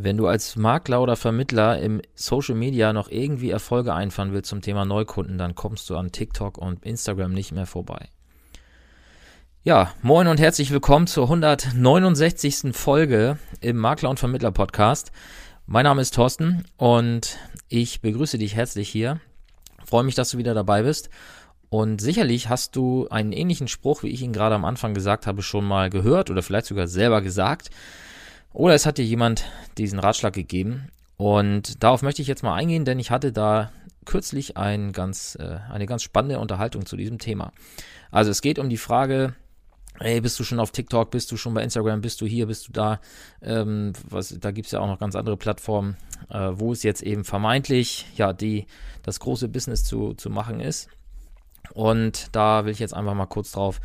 Wenn du als Makler oder Vermittler im Social Media noch irgendwie Erfolge einfahren willst zum Thema Neukunden, dann kommst du an TikTok und Instagram nicht mehr vorbei. Ja, moin und herzlich willkommen zur 169. Folge im Makler und Vermittler Podcast. Mein Name ist Thorsten und ich begrüße dich herzlich hier. Freue mich, dass du wieder dabei bist. Und sicherlich hast du einen ähnlichen Spruch, wie ich ihn gerade am Anfang gesagt habe, schon mal gehört oder vielleicht sogar selber gesagt. Oder es hat dir jemand diesen Ratschlag gegeben. Und darauf möchte ich jetzt mal eingehen, denn ich hatte da kürzlich ein ganz, äh, eine ganz spannende Unterhaltung zu diesem Thema. Also es geht um die Frage, Hey, bist du schon auf TikTok, bist du schon bei Instagram, bist du hier, bist du da? Ähm, was, da gibt's ja auch noch ganz andere Plattformen, äh, wo es jetzt eben vermeintlich ja die das große Business zu, zu machen ist. Und da will ich jetzt einfach mal kurz drauf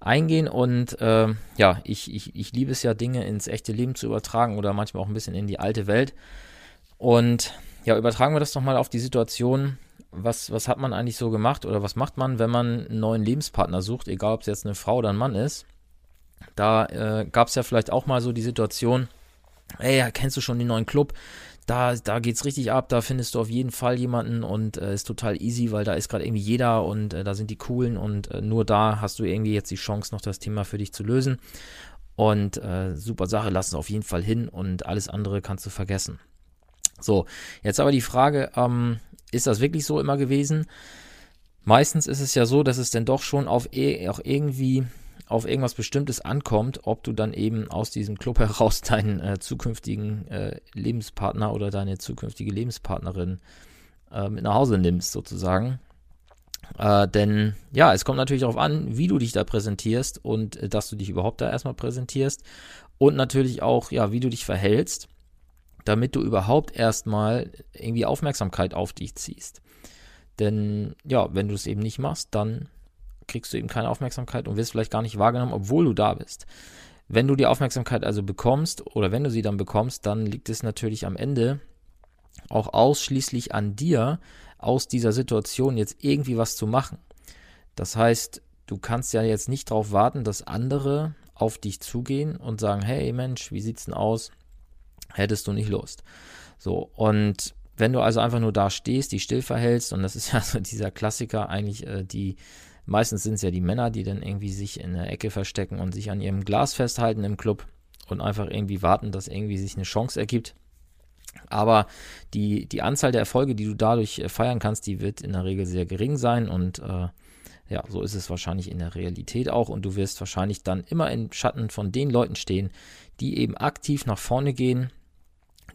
eingehen und äh, ja, ich, ich, ich liebe es ja, Dinge ins echte Leben zu übertragen oder manchmal auch ein bisschen in die alte Welt. Und ja, übertragen wir das doch mal auf die Situation. Was, was hat man eigentlich so gemacht oder was macht man, wenn man einen neuen Lebenspartner sucht, egal ob es jetzt eine Frau oder ein Mann ist? Da äh, gab es ja vielleicht auch mal so die Situation, ey, kennst du schon den neuen Club? Da, da geht's richtig ab, da findest du auf jeden Fall jemanden und äh, ist total easy, weil da ist gerade irgendwie jeder und äh, da sind die coolen und äh, nur da hast du irgendwie jetzt die Chance, noch das Thema für dich zu lösen. Und äh, super Sache, lass es auf jeden Fall hin und alles andere kannst du vergessen. So, jetzt aber die Frage, ähm, ist das wirklich so immer gewesen? Meistens ist es ja so, dass es denn doch schon auf e auch irgendwie auf irgendwas Bestimmtes ankommt, ob du dann eben aus diesem Club heraus deinen äh, zukünftigen äh, Lebenspartner oder deine zukünftige Lebenspartnerin äh, mit nach Hause nimmst, sozusagen. Äh, denn ja, es kommt natürlich darauf an, wie du dich da präsentierst und äh, dass du dich überhaupt da erstmal präsentierst und natürlich auch, ja, wie du dich verhältst, damit du überhaupt erstmal irgendwie Aufmerksamkeit auf dich ziehst. Denn ja, wenn du es eben nicht machst, dann kriegst du eben keine Aufmerksamkeit und wirst vielleicht gar nicht wahrgenommen, obwohl du da bist. Wenn du die Aufmerksamkeit also bekommst oder wenn du sie dann bekommst, dann liegt es natürlich am Ende auch ausschließlich an dir, aus dieser Situation jetzt irgendwie was zu machen. Das heißt, du kannst ja jetzt nicht darauf warten, dass andere auf dich zugehen und sagen, hey Mensch, wie sieht's denn aus? Hättest du nicht Lust? So, und wenn du also einfach nur da stehst, die still verhältst, und das ist ja so dieser Klassiker eigentlich, äh, die Meistens sind es ja die Männer, die dann irgendwie sich in der Ecke verstecken und sich an ihrem Glas festhalten im Club und einfach irgendwie warten, dass irgendwie sich eine Chance ergibt. Aber die, die Anzahl der Erfolge, die du dadurch äh, feiern kannst, die wird in der Regel sehr gering sein und äh, ja, so ist es wahrscheinlich in der Realität auch und du wirst wahrscheinlich dann immer im Schatten von den Leuten stehen, die eben aktiv nach vorne gehen,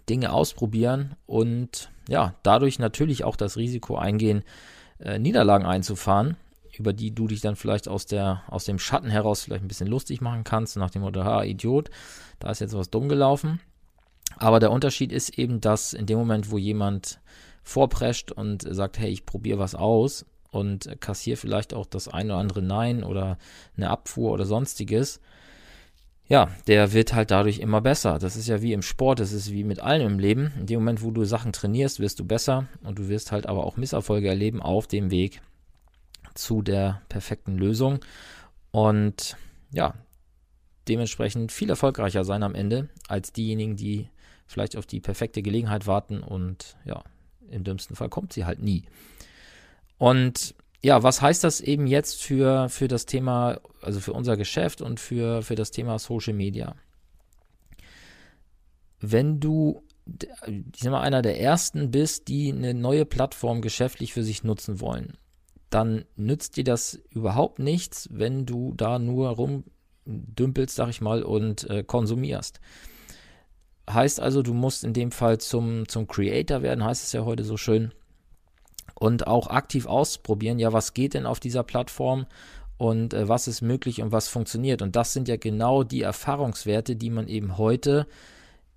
Dinge ausprobieren und ja, dadurch natürlich auch das Risiko eingehen, äh, Niederlagen einzufahren über die du dich dann vielleicht aus, der, aus dem Schatten heraus vielleicht ein bisschen lustig machen kannst, nach dem Motto, ha, Idiot, da ist jetzt was dumm gelaufen. Aber der Unterschied ist eben, dass in dem Moment, wo jemand vorprescht und sagt, hey, ich probiere was aus und kassiere vielleicht auch das eine oder andere Nein oder eine Abfuhr oder sonstiges, ja, der wird halt dadurch immer besser. Das ist ja wie im Sport, das ist wie mit allem im Leben. In dem Moment, wo du Sachen trainierst, wirst du besser und du wirst halt aber auch Misserfolge erleben auf dem Weg zu der perfekten Lösung und ja, dementsprechend viel erfolgreicher sein am Ende als diejenigen, die vielleicht auf die perfekte Gelegenheit warten und ja, im dümmsten Fall kommt sie halt nie. Und ja, was heißt das eben jetzt für, für das Thema, also für unser Geschäft und für, für das Thema Social Media? Wenn du, ich sag mal, einer der ersten bist, die eine neue Plattform geschäftlich für sich nutzen wollen, dann nützt dir das überhaupt nichts, wenn du da nur rumdümpelst, sag ich mal, und äh, konsumierst. Heißt also, du musst in dem Fall zum, zum Creator werden, heißt es ja heute so schön. Und auch aktiv ausprobieren, ja, was geht denn auf dieser Plattform und äh, was ist möglich und was funktioniert. Und das sind ja genau die Erfahrungswerte, die man eben heute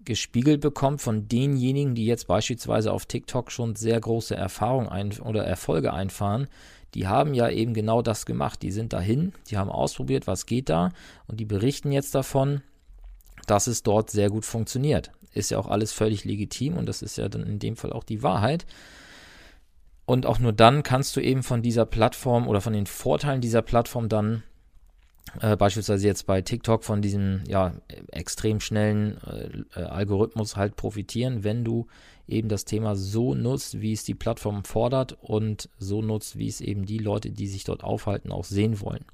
gespiegelt bekommt von denjenigen, die jetzt beispielsweise auf TikTok schon sehr große Erfahrungen oder Erfolge einfahren, die haben ja eben genau das gemacht. Die sind dahin, die haben ausprobiert, was geht da und die berichten jetzt davon, dass es dort sehr gut funktioniert. Ist ja auch alles völlig legitim und das ist ja dann in dem Fall auch die Wahrheit. Und auch nur dann kannst du eben von dieser Plattform oder von den Vorteilen dieser Plattform dann äh, beispielsweise jetzt bei TikTok von diesem ja, extrem schnellen äh, äh, Algorithmus halt profitieren, wenn du eben das Thema so nutzt, wie es die Plattform fordert und so nutzt, wie es eben die Leute, die sich dort aufhalten, auch sehen wollen.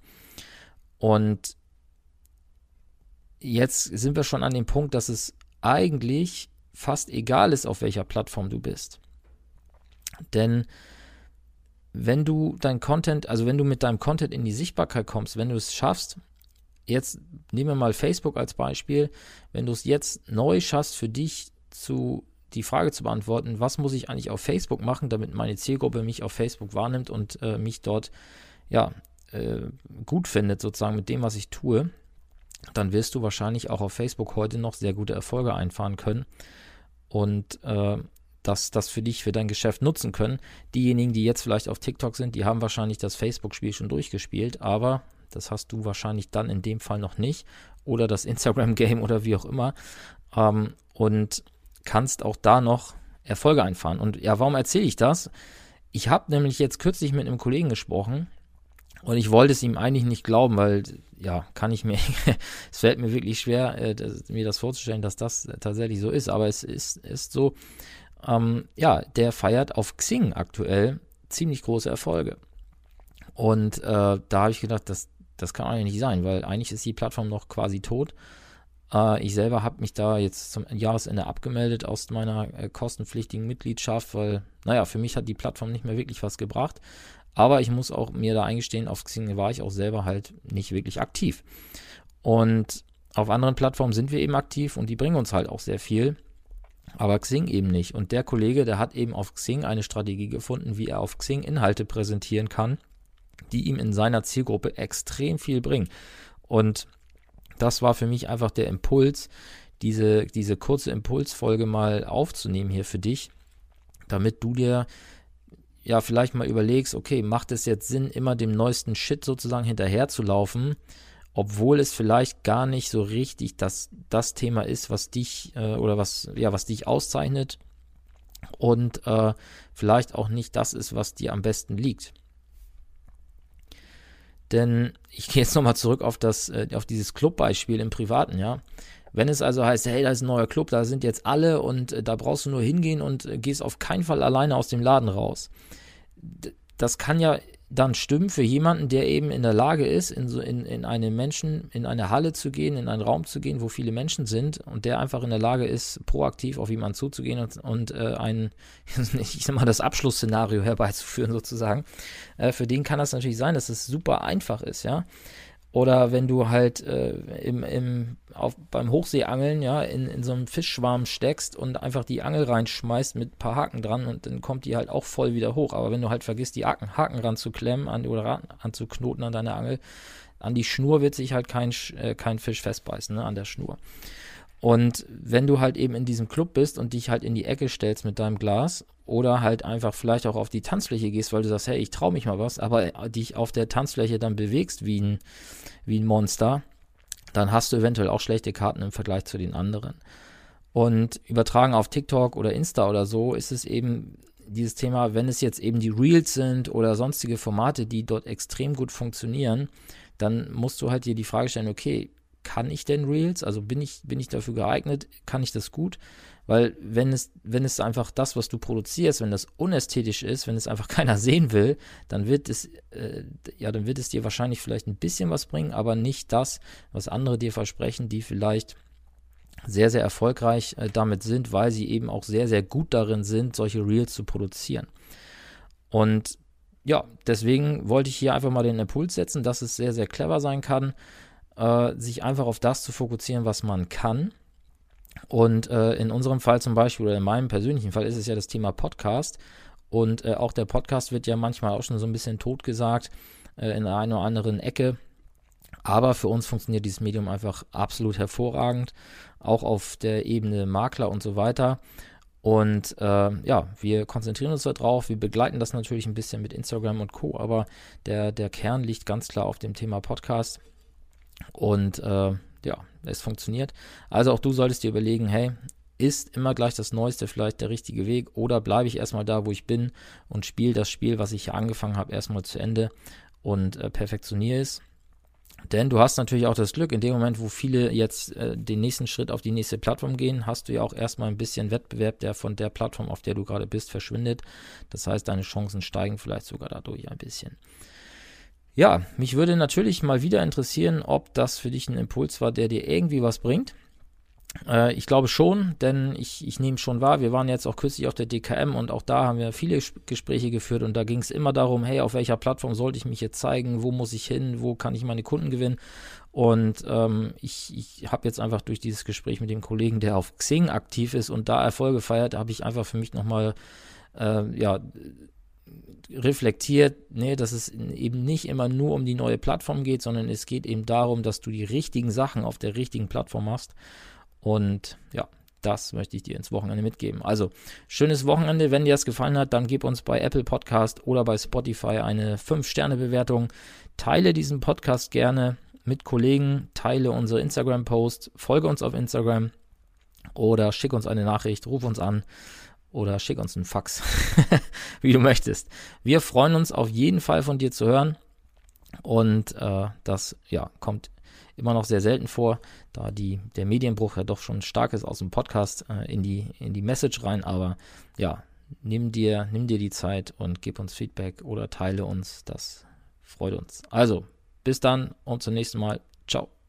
Und jetzt sind wir schon an dem Punkt, dass es eigentlich fast egal ist, auf welcher Plattform du bist. Denn wenn du dein Content, also wenn du mit deinem Content in die Sichtbarkeit kommst, wenn du es schaffst, jetzt nehmen wir mal Facebook als Beispiel, wenn du es jetzt neu schaffst, für dich zu die Frage zu beantworten, was muss ich eigentlich auf Facebook machen, damit meine Zielgruppe mich auf Facebook wahrnimmt und äh, mich dort ja äh, gut findet, sozusagen mit dem, was ich tue, dann wirst du wahrscheinlich auch auf Facebook heute noch sehr gute Erfolge einfahren können. Und äh, das, das für dich, für dein Geschäft nutzen können. Diejenigen, die jetzt vielleicht auf TikTok sind, die haben wahrscheinlich das Facebook-Spiel schon durchgespielt, aber das hast du wahrscheinlich dann in dem Fall noch nicht oder das Instagram-Game oder wie auch immer ähm, und kannst auch da noch Erfolge einfahren. Und ja, warum erzähle ich das? Ich habe nämlich jetzt kürzlich mit einem Kollegen gesprochen, und ich wollte es ihm eigentlich nicht glauben, weil, ja, kann ich mir, es fällt mir wirklich schwer, äh, das, mir das vorzustellen, dass das tatsächlich so ist. Aber es ist, ist so, ähm, ja, der feiert auf Xing aktuell ziemlich große Erfolge. Und äh, da habe ich gedacht, das, das kann eigentlich nicht sein, weil eigentlich ist die Plattform noch quasi tot. Äh, ich selber habe mich da jetzt zum Jahresende abgemeldet aus meiner äh, kostenpflichtigen Mitgliedschaft, weil, naja, für mich hat die Plattform nicht mehr wirklich was gebracht. Aber ich muss auch mir da eingestehen, auf Xing war ich auch selber halt nicht wirklich aktiv. Und auf anderen Plattformen sind wir eben aktiv und die bringen uns halt auch sehr viel. Aber Xing eben nicht. Und der Kollege, der hat eben auf Xing eine Strategie gefunden, wie er auf Xing Inhalte präsentieren kann, die ihm in seiner Zielgruppe extrem viel bringen. Und das war für mich einfach der Impuls, diese, diese kurze Impulsfolge mal aufzunehmen hier für dich, damit du dir ja vielleicht mal überlegst, okay, macht es jetzt Sinn, immer dem neuesten Shit sozusagen hinterher zu laufen, obwohl es vielleicht gar nicht so richtig das, das Thema ist, was dich äh, oder was, ja, was dich auszeichnet und äh, vielleicht auch nicht das ist, was dir am besten liegt. Denn ich gehe jetzt nochmal zurück auf das, äh, auf dieses Clubbeispiel im Privaten, ja. Wenn es also heißt, hey, da ist ein neuer Club, da sind jetzt alle und äh, da brauchst du nur hingehen und äh, gehst auf keinen Fall alleine aus dem Laden raus. D das kann ja dann stimmen für jemanden, der eben in der Lage ist, in, so, in, in eine Menschen, in eine Halle zu gehen, in einen Raum zu gehen, wo viele Menschen sind und der einfach in der Lage ist, proaktiv auf jemanden zuzugehen und, und äh, ein, ich sag mal, das Abschlussszenario herbeizuführen sozusagen. Äh, für den kann das natürlich sein, dass es super einfach ist, ja. Oder wenn du halt äh, im, im, auf, beim Hochseeangeln ja, in, in so einem Fischschwarm steckst und einfach die Angel reinschmeißt mit ein paar Haken dran und dann kommt die halt auch voll wieder hoch. Aber wenn du halt vergisst, die Haken, Haken ranzuklemmen an, oder anzuknoten an deiner Angel, an die Schnur wird sich halt kein, äh, kein Fisch festbeißen, ne, an der Schnur. Und wenn du halt eben in diesem Club bist und dich halt in die Ecke stellst mit deinem Glas oder halt einfach vielleicht auch auf die Tanzfläche gehst, weil du sagst, hey, ich traue mich mal was, aber dich auf der Tanzfläche dann bewegst wie ein, wie ein Monster, dann hast du eventuell auch schlechte Karten im Vergleich zu den anderen. Und übertragen auf TikTok oder Insta oder so ist es eben dieses Thema, wenn es jetzt eben die Reels sind oder sonstige Formate, die dort extrem gut funktionieren, dann musst du halt dir die Frage stellen, okay, kann ich denn Reels? Also bin ich, bin ich dafür geeignet? Kann ich das gut? Weil wenn es, wenn es einfach das, was du produzierst, wenn das unästhetisch ist, wenn es einfach keiner sehen will, dann wird es, äh, ja, dann wird es dir wahrscheinlich vielleicht ein bisschen was bringen, aber nicht das, was andere dir versprechen, die vielleicht sehr, sehr erfolgreich äh, damit sind, weil sie eben auch sehr, sehr gut darin sind, solche Reels zu produzieren. Und ja, deswegen wollte ich hier einfach mal den Impuls setzen, dass es sehr, sehr clever sein kann, äh, sich einfach auf das zu fokussieren, was man kann. Und äh, in unserem Fall zum Beispiel, oder in meinem persönlichen Fall, ist es ja das Thema Podcast. Und äh, auch der Podcast wird ja manchmal auch schon so ein bisschen totgesagt äh, in einer oder anderen Ecke. Aber für uns funktioniert dieses Medium einfach absolut hervorragend, auch auf der Ebene Makler und so weiter. Und äh, ja, wir konzentrieren uns darauf, wir begleiten das natürlich ein bisschen mit Instagram und Co., aber der, der Kern liegt ganz klar auf dem Thema Podcast. Und äh, ja, es funktioniert. Also auch du solltest dir überlegen, hey, ist immer gleich das Neueste vielleicht der richtige Weg oder bleibe ich erstmal da, wo ich bin und spiele das Spiel, was ich hier angefangen habe, erstmal zu Ende und äh, perfektioniere es. Denn du hast natürlich auch das Glück, in dem Moment, wo viele jetzt äh, den nächsten Schritt auf die nächste Plattform gehen, hast du ja auch erstmal ein bisschen Wettbewerb, der von der Plattform, auf der du gerade bist, verschwindet. Das heißt, deine Chancen steigen vielleicht sogar dadurch ein bisschen. Ja, mich würde natürlich mal wieder interessieren, ob das für dich ein Impuls war, der dir irgendwie was bringt. Äh, ich glaube schon, denn ich, ich nehme schon wahr, wir waren jetzt auch kürzlich auf der DKM und auch da haben wir viele Gespräche geführt und da ging es immer darum, hey, auf welcher Plattform sollte ich mich jetzt zeigen, wo muss ich hin, wo kann ich meine Kunden gewinnen und ähm, ich, ich habe jetzt einfach durch dieses Gespräch mit dem Kollegen, der auf Xing aktiv ist und da Erfolge feiert, habe ich einfach für mich nochmal, äh, ja, reflektiert, nee, dass es eben nicht immer nur um die neue Plattform geht, sondern es geht eben darum, dass du die richtigen Sachen auf der richtigen Plattform machst und ja, das möchte ich dir ins Wochenende mitgeben. Also, schönes Wochenende. Wenn dir das gefallen hat, dann gib uns bei Apple Podcast oder bei Spotify eine 5-Sterne-Bewertung. Teile diesen Podcast gerne mit Kollegen, teile unsere Instagram-Posts, folge uns auf Instagram oder schick uns eine Nachricht, ruf uns an oder schick uns einen Fax, wie du möchtest. Wir freuen uns auf jeden Fall von dir zu hören und äh, das ja kommt immer noch sehr selten vor, da die, der Medienbruch ja doch schon stark ist aus dem Podcast äh, in, die, in die Message rein. Aber ja, nimm dir, nimm dir die Zeit und gib uns Feedback oder teile uns. Das freut uns. Also, bis dann und zum nächsten Mal. Ciao.